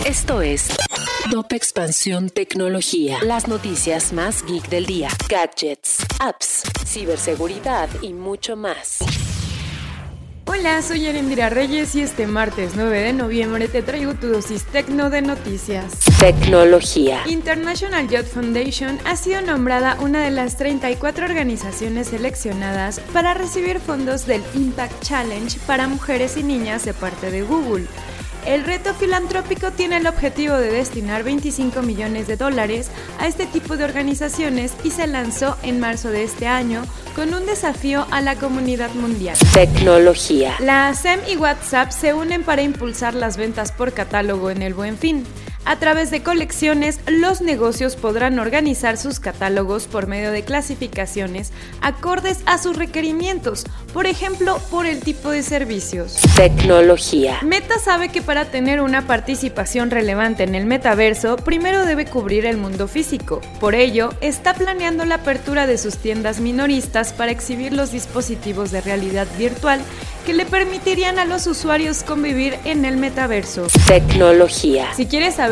Esto es Top Expansión Tecnología. Las noticias más geek del día. Gadgets, apps, ciberseguridad y mucho más. Hola, soy Arendira Reyes y este martes 9 de noviembre te traigo tu dosis tecno de noticias. Tecnología. International Youth Foundation ha sido nombrada una de las 34 organizaciones seleccionadas para recibir fondos del Impact Challenge para mujeres y niñas de parte de Google. El reto filantrópico tiene el objetivo de destinar 25 millones de dólares a este tipo de organizaciones y se lanzó en marzo de este año con un desafío a la comunidad mundial. Tecnología. La SEM y WhatsApp se unen para impulsar las ventas por catálogo en el buen fin. A través de colecciones, los negocios podrán organizar sus catálogos por medio de clasificaciones acordes a sus requerimientos, por ejemplo, por el tipo de servicios. Tecnología. Meta sabe que para tener una participación relevante en el metaverso, primero debe cubrir el mundo físico. Por ello, está planeando la apertura de sus tiendas minoristas para exhibir los dispositivos de realidad virtual que le permitirían a los usuarios convivir en el metaverso. Tecnología. Si quieres saber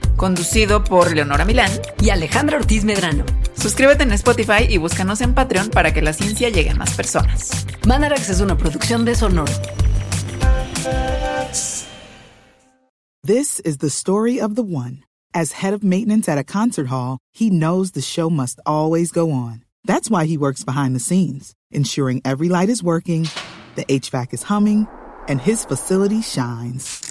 Conducido por Leonora Milán y Alejandra Ortiz Medrano. Suscríbete en Spotify y búscanos en Patreon para que la ciencia llegue a más personas. Mandarax es una producción de Sonoro. This is the story of the one. As head of maintenance at a concert hall, he knows the show must always go on. That's why he works behind the scenes, ensuring every light is working, the HVAC is humming, and his facility shines.